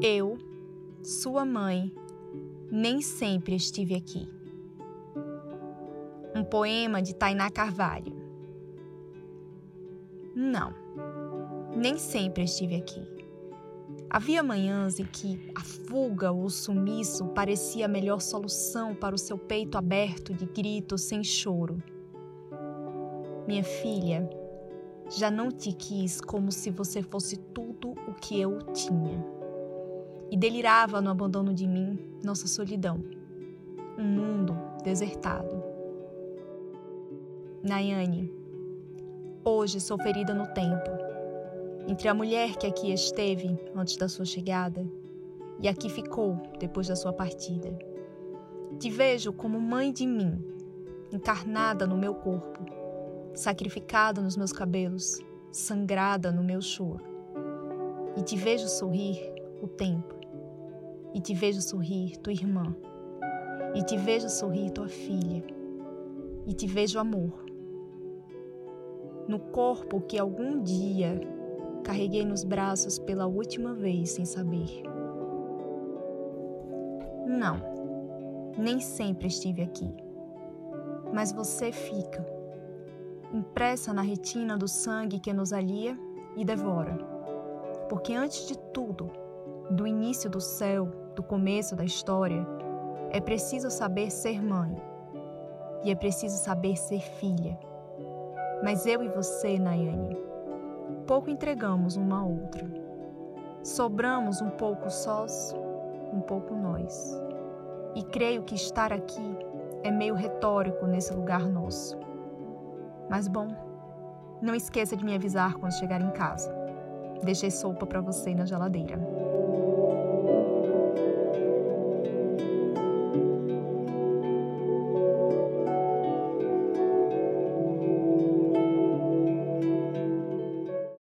Eu, sua mãe, nem sempre estive aqui. Um poema de Tainá Carvalho. Não, nem sempre estive aqui. Havia manhãs em que a fuga ou o sumiço parecia a melhor solução para o seu peito aberto de gritos sem choro. Minha filha, já não te quis como se você fosse tudo o que eu tinha e delirava no abandono de mim, nossa solidão. Um mundo desertado. Nayane, hoje sou ferida no tempo, entre a mulher que aqui esteve antes da sua chegada e a que ficou depois da sua partida. Te vejo como mãe de mim, encarnada no meu corpo, sacrificada nos meus cabelos, sangrada no meu choro. E te vejo sorrir o tempo e te vejo sorrir tua irmã, e te vejo sorrir tua filha, e te vejo amor. No corpo que algum dia carreguei nos braços pela última vez sem saber. Não, nem sempre estive aqui, mas você fica, impressa na retina do sangue que nos alia e devora. Porque antes de tudo, do início do céu do começo da história, é preciso saber ser mãe e é preciso saber ser filha. Mas eu e você, Nayane, pouco entregamos uma a outra. Sobramos um pouco sós, um pouco nós. E creio que estar aqui é meio retórico nesse lugar nosso. Mas bom, não esqueça de me avisar quando chegar em casa. Deixei sopa para você na geladeira.